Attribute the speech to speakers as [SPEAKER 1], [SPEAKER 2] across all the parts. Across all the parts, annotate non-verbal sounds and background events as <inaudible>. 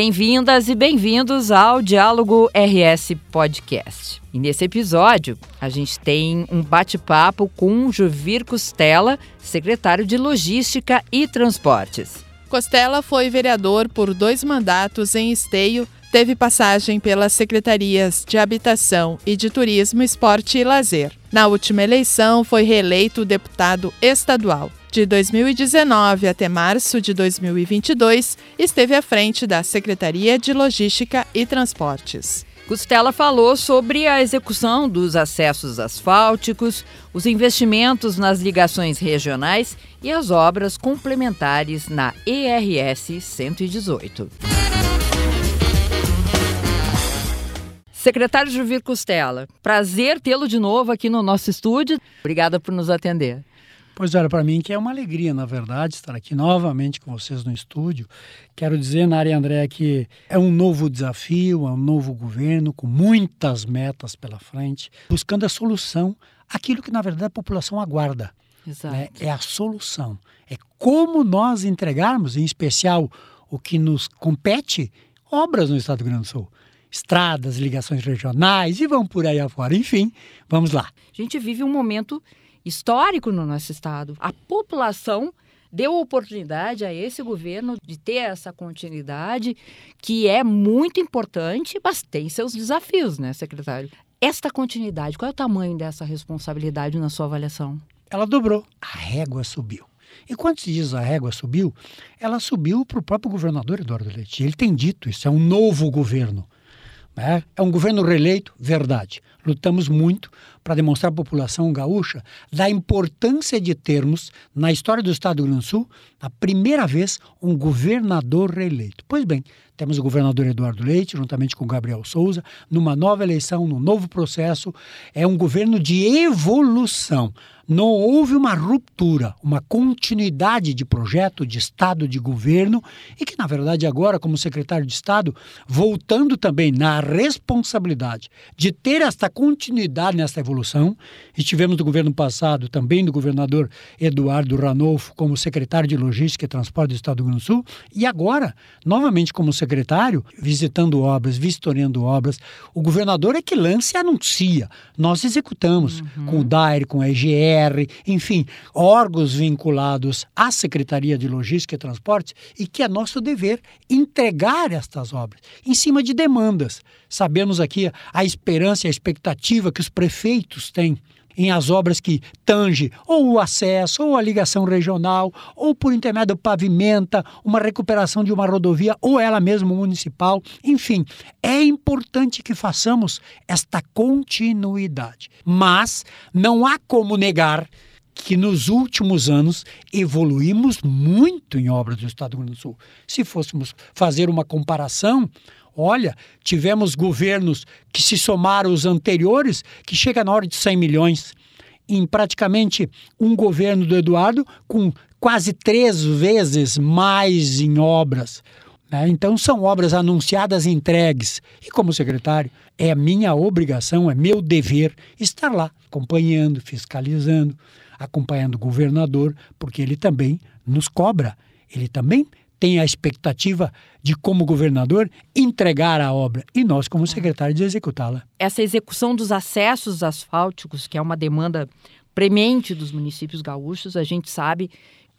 [SPEAKER 1] Bem-vindas e bem-vindos ao Diálogo RS Podcast. E nesse episódio, a gente tem um bate-papo com Juvir Costela, secretário de Logística e Transportes.
[SPEAKER 2] Costela foi vereador por dois mandatos em Esteio, teve passagem pelas secretarias de Habitação e de Turismo, Esporte e Lazer. Na última eleição, foi reeleito deputado estadual. De 2019 até março de 2022, esteve à frente da Secretaria de Logística e Transportes.
[SPEAKER 1] Costela falou sobre a execução dos acessos asfálticos, os investimentos nas ligações regionais e as obras complementares na ERS 118. Secretário Juvir Costela, prazer tê-lo de novo aqui no nosso estúdio. Obrigada por nos atender.
[SPEAKER 3] Pois olha, para mim que é uma alegria, na verdade, estar aqui novamente com vocês no estúdio. Quero dizer, Nari André, que é um novo desafio, é um novo governo com muitas metas pela frente, buscando a solução, aquilo que na verdade a população aguarda.
[SPEAKER 1] Exato.
[SPEAKER 3] Né? É a solução. É como nós entregarmos, em especial o que nos compete, obras no Estado do Rio Grande do Sul estradas, ligações regionais e vamos por aí afora. Enfim, vamos lá.
[SPEAKER 1] A gente vive um momento histórico no nosso estado. A população deu oportunidade a esse governo de ter essa continuidade, que é muito importante, mas tem seus desafios, né, secretário? Esta continuidade, qual é o tamanho dessa responsabilidade na sua avaliação?
[SPEAKER 3] Ela dobrou, a régua subiu. E quando se diz a régua subiu, ela subiu para o próprio governador Eduardo Leite. Ele tem dito isso, é um novo governo. Né? É um governo reeleito, verdade. Lutamos muito para demonstrar à população gaúcha da importância de termos, na história do Estado do Rio Grande do Sul, a primeira vez um governador reeleito. Pois bem, temos o governador Eduardo Leite, juntamente com Gabriel Souza, numa nova eleição, num novo processo. É um governo de evolução não houve uma ruptura, uma continuidade de projeto, de Estado, de governo, e que, na verdade, agora, como secretário de Estado, voltando também na responsabilidade de ter esta continuidade nessa evolução, estivemos no governo passado também do governador Eduardo Ranolfo como secretário de Logística e Transporte do Estado do Rio Grande do Sul, e agora, novamente como secretário, visitando obras, vistoriando obras, o governador é que lança e anuncia. Nós executamos uhum. com o DAIR, com a EGE, enfim, órgãos vinculados à Secretaria de Logística e Transportes e que é nosso dever entregar estas obras em cima de demandas. Sabemos aqui a esperança e a expectativa que os prefeitos têm em as obras que tange ou o acesso, ou a ligação regional, ou por intermédio pavimenta, uma recuperação de uma rodovia, ou ela mesma municipal. Enfim, é importante que façamos esta continuidade. Mas não há como negar que nos últimos anos evoluímos muito em obras do Estado do Rio Grande do Sul. Se fôssemos fazer uma comparação, Olha, tivemos governos que se somaram os anteriores, que chega na hora de 100 milhões. Em praticamente um governo do Eduardo, com quase três vezes mais em obras. Né? Então, são obras anunciadas e entregues. E, como secretário, é minha obrigação, é meu dever estar lá, acompanhando, fiscalizando, acompanhando o governador, porque ele também nos cobra. Ele também tem a expectativa de, como governador, entregar a obra e nós, como secretário, de executá-la.
[SPEAKER 1] Essa execução dos acessos asfálticos, que é uma demanda premente dos municípios gaúchos, a gente sabe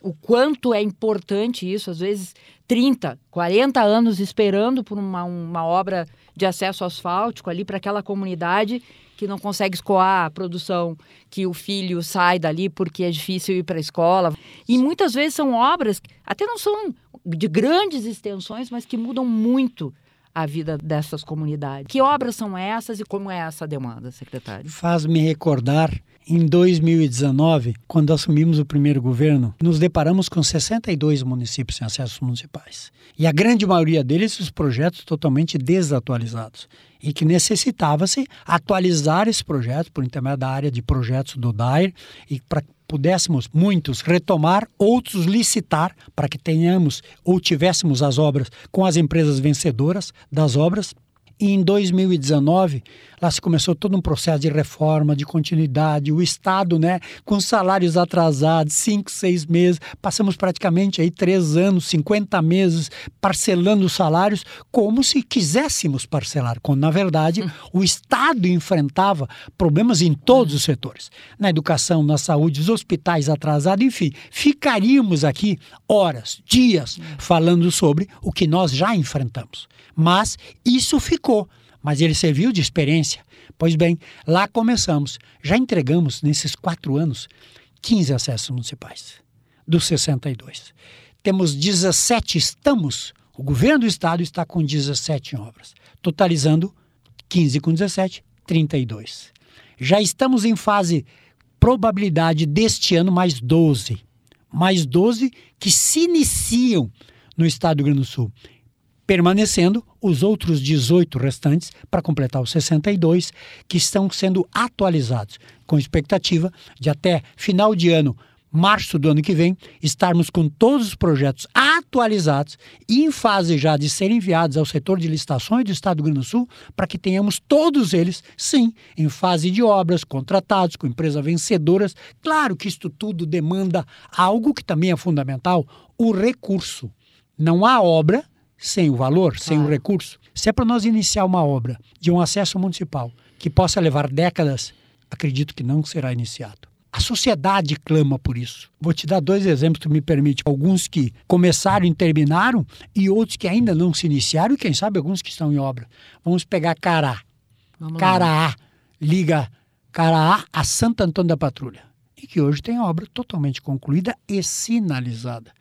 [SPEAKER 1] o quanto é importante isso, às vezes 30, 40 anos esperando por uma, uma obra de acesso asfáltico ali para aquela comunidade que não consegue escoar a produção, que o filho sai dali porque é difícil ir para a escola. E muitas vezes são obras, até não são de grandes extensões, mas que mudam muito a vida dessas comunidades. Que obras são essas e como é essa demanda, secretário?
[SPEAKER 3] Faz-me recordar em 2019, quando assumimos o primeiro governo, nos deparamos com 62 municípios sem acessos municipais. E a grande maioria deles, os projetos totalmente desatualizados. E que necessitava-se atualizar esse projeto por intermédio da área de projetos do DAIR e para pudéssemos muitos retomar, outros licitar para que tenhamos ou tivéssemos as obras com as empresas vencedoras das obras E em 2019, lá se começou todo um processo de reforma, de continuidade, o Estado, né, com salários atrasados, cinco, seis meses, passamos praticamente aí três anos, 50 meses parcelando os salários como se quiséssemos parcelar, quando na verdade hum. o Estado enfrentava problemas em todos os setores, na educação, na saúde, os hospitais atrasados, enfim, ficaríamos aqui horas, dias hum. falando sobre o que nós já enfrentamos. Mas isso ficou, mas ele serviu de experiência. Pois bem, lá começamos. Já entregamos, nesses quatro anos, 15 acessos municipais, dos 62. Temos 17, estamos, o governo do estado está com 17 obras, totalizando 15 com 17, 32. Já estamos em fase probabilidade deste ano mais 12. Mais 12 que se iniciam no estado do Rio Grande do Sul permanecendo os outros 18 restantes para completar os 62 que estão sendo atualizados, com expectativa de até final de ano, março do ano que vem, estarmos com todos os projetos atualizados e em fase já de serem enviados ao setor de licitações do Estado do Rio Grande do Sul, para que tenhamos todos eles, sim, em fase de obras, contratados, com empresas vencedoras. Claro que isto tudo demanda algo que também é fundamental, o recurso. Não há obra sem o valor, sem o recurso. Se é para nós iniciar uma obra de um acesso municipal que possa levar décadas, acredito que não será iniciado. A sociedade clama por isso. Vou te dar dois exemplos que me permite. Alguns que começaram e terminaram e outros que ainda não se iniciaram e quem sabe alguns que estão em obra. Vamos pegar Cará. Vamos Caraá. Liga Caraá a Santo Antônio da Patrulha. E que hoje tem obra totalmente concluída e sinalizada.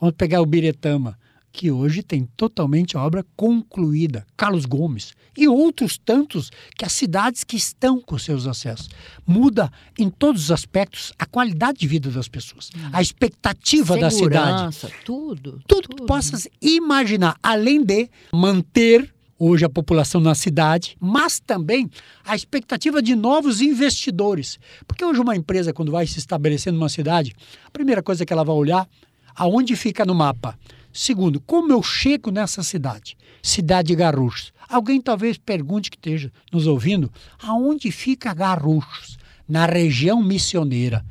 [SPEAKER 3] Vamos pegar o Biretama que hoje tem totalmente a obra concluída, Carlos Gomes e outros tantos que as cidades que estão com seus acessos. Muda em todos os aspectos a qualidade de vida das pessoas, hum. a expectativa
[SPEAKER 1] Segurança,
[SPEAKER 3] da cidade.
[SPEAKER 1] Tudo.
[SPEAKER 3] Tudo, tudo que possas imaginar, além de manter hoje a população na cidade, mas também a expectativa de novos investidores. Porque hoje uma empresa, quando vai se estabelecer numa cidade, a primeira coisa que ela vai olhar, aonde fica no mapa? Segundo, como eu chego nessa cidade? Cidade de Garruchos. Alguém talvez pergunte que esteja nos ouvindo, aonde fica Garruchos? Na região missioneira.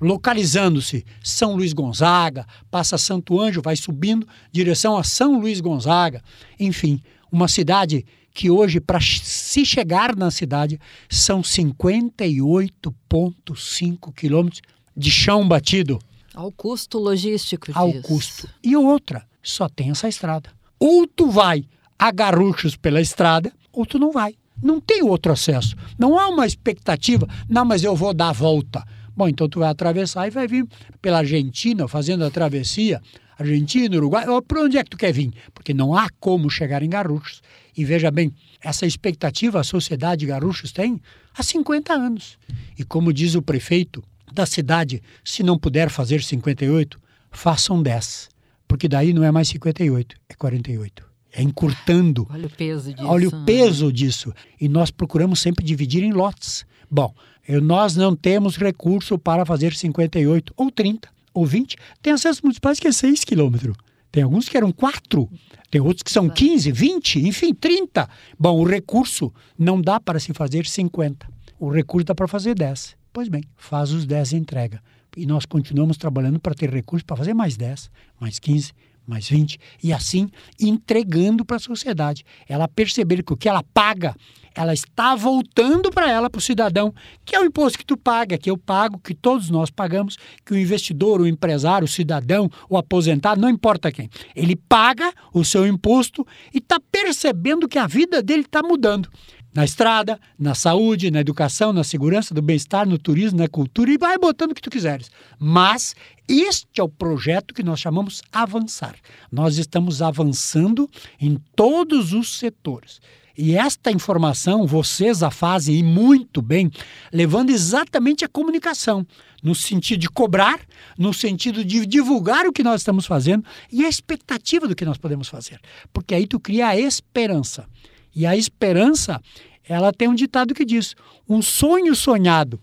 [SPEAKER 3] Localizando-se São Luís Gonzaga, passa Santo Anjo, vai subindo direção a São Luís Gonzaga. Enfim, uma cidade que hoje, para se chegar na cidade, são 58,5 quilômetros de chão batido.
[SPEAKER 1] Ao custo logístico.
[SPEAKER 3] Ao custo. E outra, só tem essa estrada. Ou tu vai a Garruchos pela estrada, ou tu não vai. Não tem outro acesso. Não há uma expectativa, não, mas eu vou dar a volta. Bom, então tu vai atravessar e vai vir pela Argentina, fazendo a travessia, Argentina, Uruguai, para onde é que tu quer vir? Porque não há como chegar em Garruchos. E veja bem, essa expectativa a sociedade de Garruchos tem há 50 anos. E como diz o prefeito da cidade, se não puder fazer 58, façam 10. Porque daí não é mais 58, é 48. É encurtando.
[SPEAKER 1] Olha o peso disso.
[SPEAKER 3] Olha o né? peso disso. E nós procuramos sempre dividir em lotes. Bom, nós não temos recurso para fazer 58 ou 30 ou 20. Tem acessos municipais que é 6 quilômetros. Tem alguns que eram 4, tem outros que são 15, 20, enfim, 30. Bom, o recurso não dá para se fazer 50. O recurso dá para fazer 10. Pois bem, faz os 10 e entrega. E nós continuamos trabalhando para ter recursos para fazer mais 10, mais 15, mais 20, e assim entregando para a sociedade. Ela perceber que o que ela paga, ela está voltando para ela, para o cidadão, que é o imposto que tu paga, que eu pago, que todos nós pagamos, que o investidor, o empresário, o cidadão, o aposentado, não importa quem, ele paga o seu imposto e está percebendo que a vida dele está mudando na estrada, na saúde, na educação, na segurança, do bem-estar, no turismo, na cultura e vai botando o que tu quiseres. Mas este é o projeto que nós chamamos avançar. Nós estamos avançando em todos os setores. E esta informação vocês a fazem e muito bem, levando exatamente a comunicação, no sentido de cobrar, no sentido de divulgar o que nós estamos fazendo e a expectativa do que nós podemos fazer. Porque aí tu cria a esperança. E a esperança, ela tem um ditado que diz: um sonho sonhado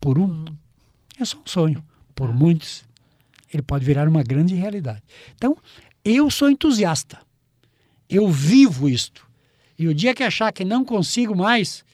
[SPEAKER 3] por um é só um sonho, por muitos ele pode virar uma grande realidade. Então, eu sou entusiasta. Eu vivo isto. E o dia que achar que não consigo mais,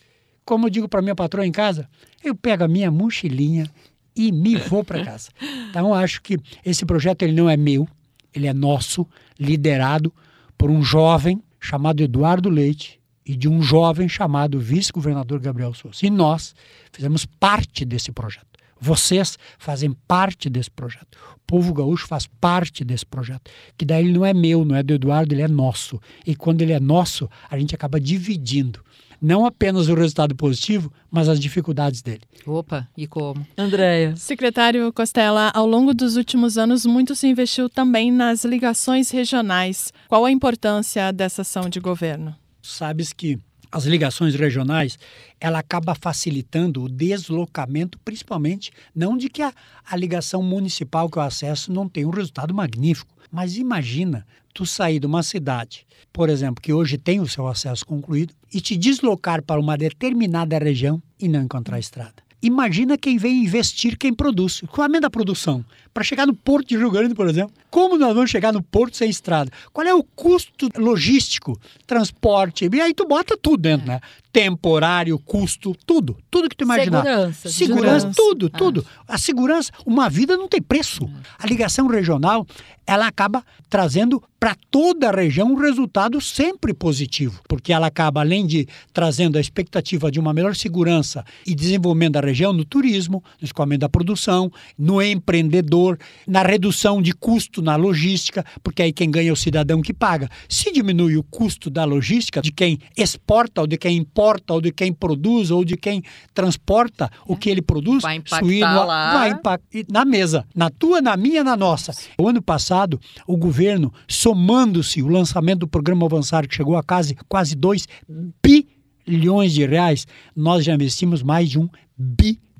[SPEAKER 3] como eu digo para minha patroa em casa, eu pego a minha mochilinha e me vou para casa. <laughs> Então acho que esse projeto ele não é meu, ele é nosso, liderado por um jovem chamado Eduardo Leite e de um jovem chamado vice-governador Gabriel Souza. E nós fizemos parte desse projeto. Vocês fazem parte desse projeto. O povo gaúcho faz parte desse projeto. Que daí ele não é meu, não é do Eduardo, ele é nosso. E quando ele é nosso, a gente acaba dividindo não apenas o resultado positivo, mas as dificuldades dele.
[SPEAKER 1] Opa, e como? Andréia.
[SPEAKER 2] Secretário Costela, ao longo dos últimos anos, muito se investiu também nas ligações regionais. Qual a importância dessa ação de governo?
[SPEAKER 3] Sabes que as ligações regionais, ela acaba facilitando o deslocamento, principalmente, não de que a, a ligação municipal que eu acesso não tem um resultado magnífico, mas imagina tu sair de uma cidade, por exemplo, que hoje tem o seu acesso concluído, e te deslocar para uma determinada região e não encontrar estrada. Imagina quem vem investir, quem produz. Qual é a da produção? Para chegar no Porto de Rio Grande, por exemplo, como nós vamos chegar no Porto sem estrada? Qual é o custo logístico, transporte? E aí tu bota tudo dentro, né? Temporário, custo, tudo. Tudo que tu imaginar. Segurança. Segurança, tudo, ah. tudo. A segurança, uma vida não tem preço. A ligação regional, ela acaba trazendo para toda a região um resultado sempre positivo, porque ela acaba, além de trazendo a expectativa de uma melhor segurança e desenvolvimento da região no turismo, no escoamento da produção, no empreendedor, na redução de custo na logística, porque aí quem ganha é o cidadão que paga. Se diminui o custo da logística, de quem exporta, ou de quem importa, ou de quem produz, ou de quem transporta o que ele produz,
[SPEAKER 1] vai impactar suíno, lá.
[SPEAKER 3] vai impactar na mesa, na tua, na minha, na nossa. O ano passado, o governo, somando-se o lançamento do programa Avançar, que chegou a quase, quase 2 bilhões de reais, nós já investimos mais de um bilhão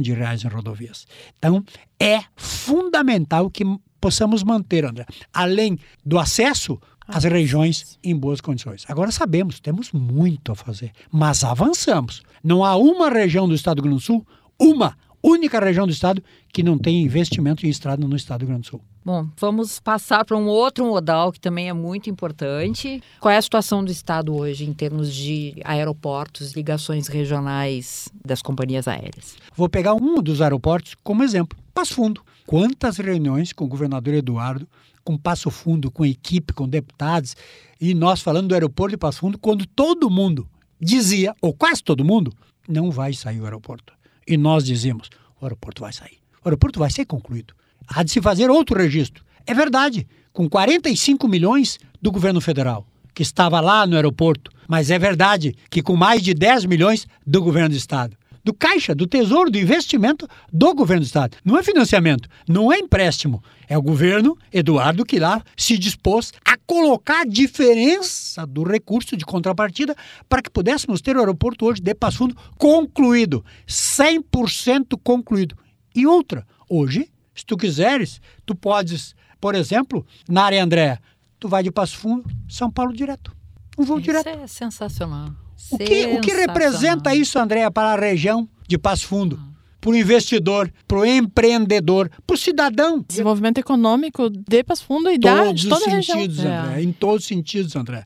[SPEAKER 3] de reais em rodovias. Então, é fundamental que possamos manter, André, além do acesso às regiões em boas condições. Agora sabemos, temos muito a fazer, mas avançamos. Não há uma região do estado do Rio Grande do Sul, uma única região do estado que não tem investimento em estrada no estado do Rio Grande do Sul.
[SPEAKER 1] Bom, vamos passar para um outro modal que também é muito importante. Qual é a situação do estado hoje em termos de aeroportos, ligações regionais das companhias aéreas?
[SPEAKER 3] Vou pegar um dos aeroportos como exemplo, Passo Fundo. Quantas reuniões com o governador Eduardo, com Passo Fundo, com equipe, com deputados, e nós falando do aeroporto de Passo Fundo, quando todo mundo dizia, ou quase todo mundo, não vai sair o aeroporto. E nós dizíamos, o aeroporto vai sair. O aeroporto vai ser concluído. Há de se fazer outro registro. É verdade, com 45 milhões do governo federal, que estava lá no aeroporto. Mas é verdade que com mais de 10 milhões do governo do estado do Caixa, do Tesouro, do investimento do governo do Estado. Não é financiamento, não é empréstimo. É o governo Eduardo que lá se dispôs a colocar a diferença do recurso de contrapartida para que pudéssemos ter o aeroporto hoje de Passo Fundo concluído, 100% concluído. E outra, hoje, se tu quiseres, tu podes, por exemplo, na área André, tu vai de Passo Fundo, São Paulo direto. Um voo
[SPEAKER 1] Isso
[SPEAKER 3] direto.
[SPEAKER 1] é sensacional.
[SPEAKER 3] O que, o que representa isso, Andréa, para a região de Passo Fundo? Para o investidor, para o empreendedor, para o cidadão.
[SPEAKER 2] Desenvolvimento econômico de Passo Fundo e da, de toda
[SPEAKER 3] os
[SPEAKER 2] a
[SPEAKER 3] sentidos,
[SPEAKER 2] região.
[SPEAKER 3] André. É. Em todos os sentidos, André.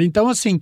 [SPEAKER 3] Então, assim,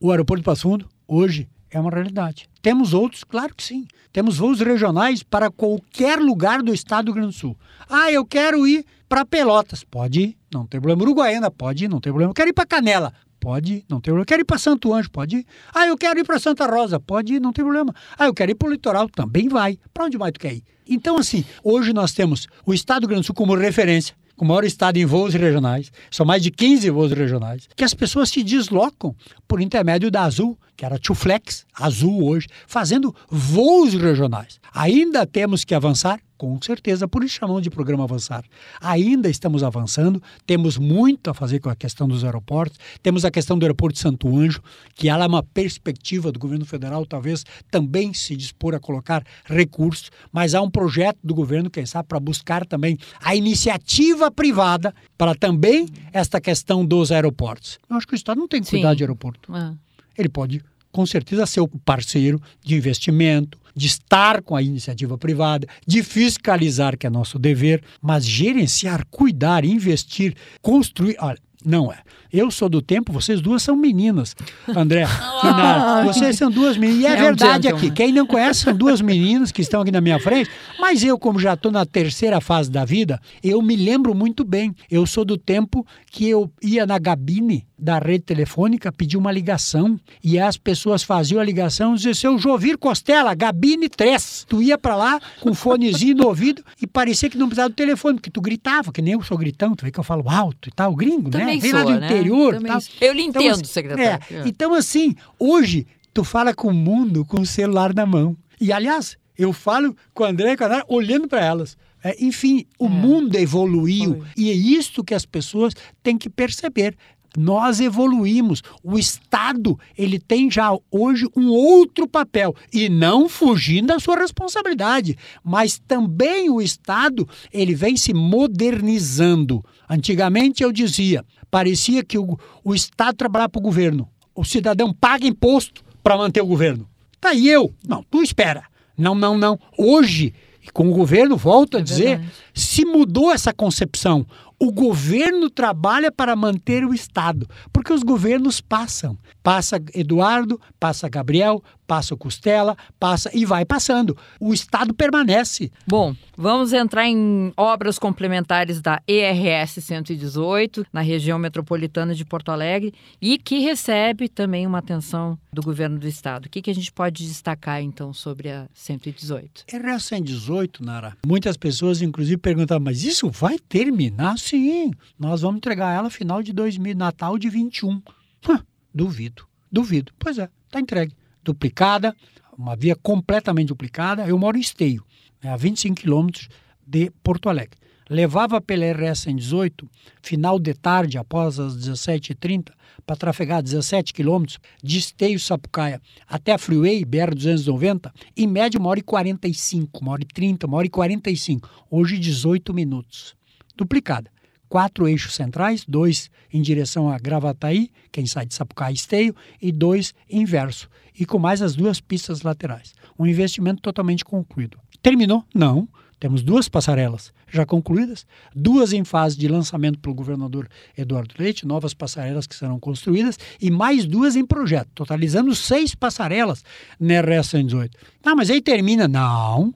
[SPEAKER 3] o aeroporto de Passo Fundo, hoje, é uma realidade. Temos outros? Claro que sim. Temos voos regionais para qualquer lugar do estado do Rio Grande do Sul. Ah, eu quero ir para Pelotas. Pode ir, não tem problema. Uruguaiana, pode ir, não tem problema. Eu quero ir para Canela. Pode não tem problema. Quero ir para Santo Anjo, pode ir. Ah, eu quero ir para Santa Rosa, pode ir, não tem problema. Ah, eu quero ir para o litoral, também vai. Para onde mais tu quer ir? Então, assim, hoje nós temos o Estado do Rio Grande do Sul como referência, com o maior estado em voos regionais, são mais de 15 voos regionais, que as pessoas se deslocam por intermédio da Azul, que era Tuflex, Azul hoje, fazendo voos regionais. Ainda temos que avançar com certeza, por isso chamamos de programa Avançar. Ainda estamos avançando, temos muito a fazer com a questão dos aeroportos, temos a questão do aeroporto de Santo Anjo, que ela é uma perspectiva do governo federal, talvez também se dispor a colocar recursos, mas há um projeto do governo, quem sabe, para buscar também a iniciativa privada para também esta questão dos aeroportos. Eu acho que o Estado não tem que cuidar Sim. de aeroporto. Ah. Ele pode, com certeza, ser o parceiro de investimento, de estar com a iniciativa privada, de fiscalizar, que é nosso dever, mas gerenciar, cuidar, investir, construir. Olha, Não é. Eu sou do tempo, vocês duas são meninas, André. <laughs> Nara, vocês são duas meninas. E é,
[SPEAKER 1] É um
[SPEAKER 3] verdade
[SPEAKER 1] gentleman.
[SPEAKER 3] aqui. Quem não conhece são duas <laughs> meninas que estão aqui na minha frente. Mas eu, como já estou na terceira fase da vida, eu me lembro muito bem. Eu sou do tempo que eu ia na gabine da rede telefônica pedir uma ligação e as pessoas faziam a ligação e diziam, seu Jovir Costela, gabine 3. Tu ia para lá com um fonezinho no ouvido e parecia que não precisava do telefone, porque tu gritava, que nem eu sou gritão, tu vê que eu falo alto e tal, gringo,
[SPEAKER 1] Também
[SPEAKER 3] né? Vem lá do
[SPEAKER 1] né?
[SPEAKER 3] interior. Tal.
[SPEAKER 1] Eu lhe
[SPEAKER 3] Então,
[SPEAKER 1] entendo,
[SPEAKER 3] assim,
[SPEAKER 1] secretário.
[SPEAKER 3] é, então, assim, hoje tu fala com o mundo com o celular na mão. E, aliás, eu falo com a André e com a Nara olhando para elas. É, enfim, o mundo evoluiu.
[SPEAKER 1] Foi.
[SPEAKER 3] E é isto que as pessoas têm que perceber. Nós evoluímos. O Estado, ele tem já hoje um outro papel. E não fugindo da sua responsabilidade. Mas também o Estado, ele vem se modernizando. Antigamente eu dizia, parecia que o, o Estado trabalhava para o governo. O cidadão paga imposto para manter o governo. Tá aí eu. Não, tu espera. Não, não, não. Hoje, e com o governo, volto a dizer,
[SPEAKER 1] verdade.
[SPEAKER 3] se mudou essa concepção. O governo trabalha para manter o Estado, porque os governos passam. Passa Eduardo, passa Gabriel, passa o Costela, passa e vai passando. O Estado permanece.
[SPEAKER 1] Bom, vamos entrar em obras complementares da ERS 118, na região metropolitana de Porto Alegre, e que recebe também uma atenção do governo do estado. O que, que a gente pode destacar, então, sobre a 118?
[SPEAKER 3] RS 118, Nara. Muitas pessoas, inclusive, perguntavam, mas isso vai terminar? Sim, nós vamos entregar ela final de 2000, Natal de 21. Hã, duvido, duvido. Pois é, está entregue. Duplicada, uma via completamente duplicada. Eu moro em Esteio, né, a 25 quilômetros de Porto Alegre. Levava pela RS 118, final de tarde, após as 17h30, para trafegar 17 quilômetros de Esteio Sapucaia até a Freeway BR-290, em média uma hora e 45, uma hora e 30, uma hora e 45. Hoje 18 minutos. Duplicada. Quatro eixos centrais, dois em direção a Gravataí, quem sai de Sapucaia e Esteio, e dois inverso. E com mais as duas pistas laterais. Um investimento totalmente concluído. Terminou? Não. Temos duas passarelas já concluídas, duas em fase de lançamento pelo governador Eduardo Leite, novas passarelas que serão construídas, e mais duas em projeto, totalizando seis passarelas na RS 118. Ah, mas aí termina? Não.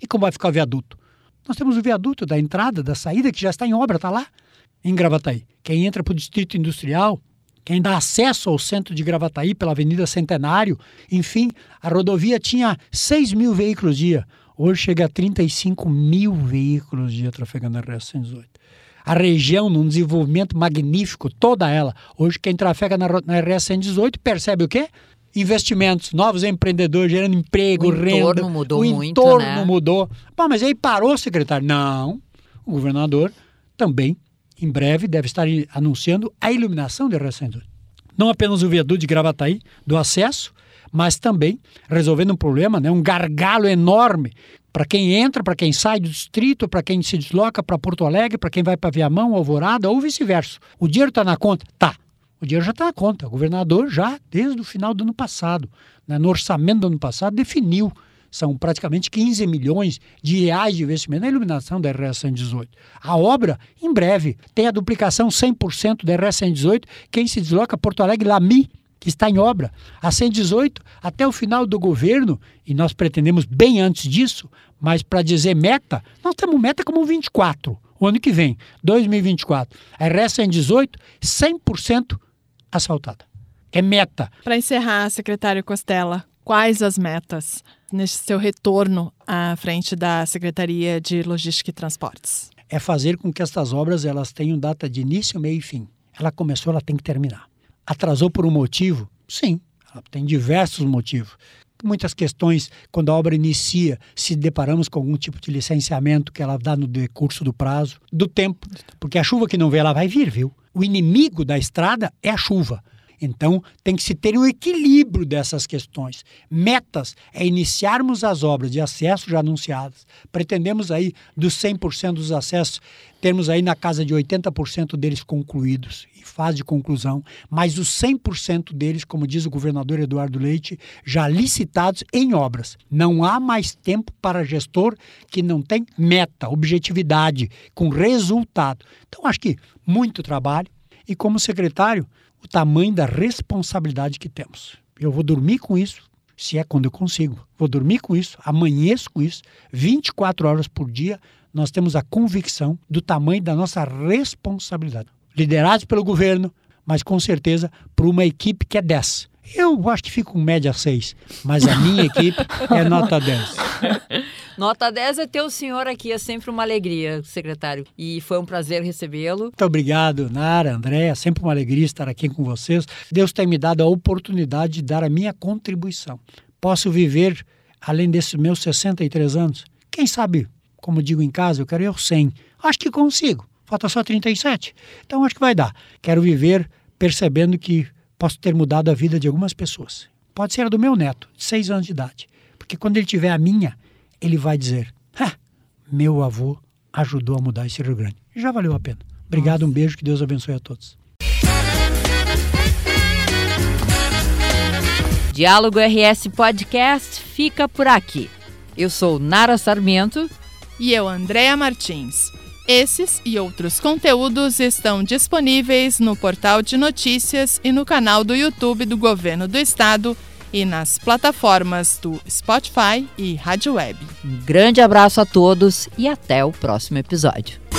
[SPEAKER 3] E como vai ficar o viaduto? Nós temos o viaduto da entrada, da saída, que já está em obra, está lá, em Gravataí. Quem entra para o Distrito Industrial, quem dá acesso ao centro de Gravataí pela Avenida Centenário, enfim, a rodovia tinha 6 mil veículos dia. Hoje chega a 35 mil veículos dia trafegando na RS 118. A região, num desenvolvimento magnífico, toda ela. Hoje, quem trafega na, na RS 118 percebe o quê? Investimentos, novos empreendedores gerando emprego,
[SPEAKER 1] O
[SPEAKER 3] renda.
[SPEAKER 1] entorno mudou
[SPEAKER 3] o
[SPEAKER 1] muito,
[SPEAKER 3] entorno
[SPEAKER 1] né?
[SPEAKER 3] mudou. Pô, mas aí parou, secretário? Não. O governador também, em breve, deve estar anunciando a iluminação RS 118 não apenas o viaduto de Gravataí, do acesso, mas também resolvendo um problema, né, um gargalo enorme para quem entra, para quem sai do distrito, para quem se desloca para Porto Alegre, para quem vai para Viamão, Alvorada ou vice-versa. O dinheiro está na conta? Tá. O dinheiro já está na conta. O governador já, desde o final do ano passado, né, no orçamento do ano passado, definiu. São praticamente 15 milhões de reais de investimento na iluminação da RS 118. A obra, em breve, tem a duplicação 100% da RS 118. Quem se desloca Porto Alegre, Lami, que está em obra. A 118, até o final do governo, e nós pretendemos bem antes disso, mas para dizer meta, nós temos meta como 24, o ano que vem, 2024. A RS 118, 100% asfaltada. É meta.
[SPEAKER 2] Para encerrar, secretário Costela, quais as metas nesse seu retorno à frente da Secretaria de Logística e Transportes?
[SPEAKER 3] é fazer com que estas obras elas tenham data de início, meio e fim. Ela começou, ela tem que terminar. Atrasou por um motivo? Sim, ela tem diversos motivos. Muitas questões, quando a obra inicia, se deparamos com algum tipo de licenciamento que ela dá no decurso do prazo, do tempo, porque a chuva que não vem, ela vai vir, viu? O inimigo da estrada é a chuva. Então, tem que se ter um equilíbrio dessas questões. Metas é iniciarmos as obras de acesso já anunciadas. Pretendemos aí, dos 100% dos acessos, termos aí na casa de 80% deles concluídos, em fase de conclusão, mas os 100% deles, como diz o governador Eduardo Leite, já licitados em obras. Não há mais tempo para gestor que não tem meta, objetividade, com resultado. Então, acho que muito trabalho, e como secretário, o tamanho da responsabilidade que temos. Eu vou dormir com isso, se é quando eu consigo. Vou dormir com isso, amanheço com isso, 24 horas por dia. Nós temos a convicção do tamanho da nossa responsabilidade. Liderados pelo governo, mas com certeza por uma equipe que é 10. Eu acho que fico com média 6, mas a minha equipe é nota 10. <laughs>
[SPEAKER 1] Nota 10 é ter o senhor aqui, é sempre uma alegria, secretário. E foi um prazer recebê-lo.
[SPEAKER 3] Muito obrigado, Nara, André. É sempre uma alegria estar aqui com vocês. Deus tem me dado a oportunidade de dar a minha contribuição. Posso viver, além desses meus 63 anos, quem sabe, como digo em casa, eu quero ir 100. Acho que consigo. Falta só 37. Então acho que vai dar. Quero viver percebendo que posso ter mudado a vida de algumas pessoas. Pode ser a do meu neto, de 6 anos de idade. Porque quando ele tiver a minha, ele vai dizer: meu avô ajudou a mudar esse Rio Grande. Já valeu a pena. Obrigado, Nossa. um beijo, que Deus abençoe a todos.
[SPEAKER 1] Diálogo RS Podcast fica por aqui. Eu sou Nara Sarmento.
[SPEAKER 2] E eu, Andréa Martins. Esses e outros conteúdos estão disponíveis no portal de notícias e no canal do YouTube do Governo do Estado e nas plataformas do Spotify e Rádio Web.
[SPEAKER 1] Um grande abraço a todos e até o próximo episódio.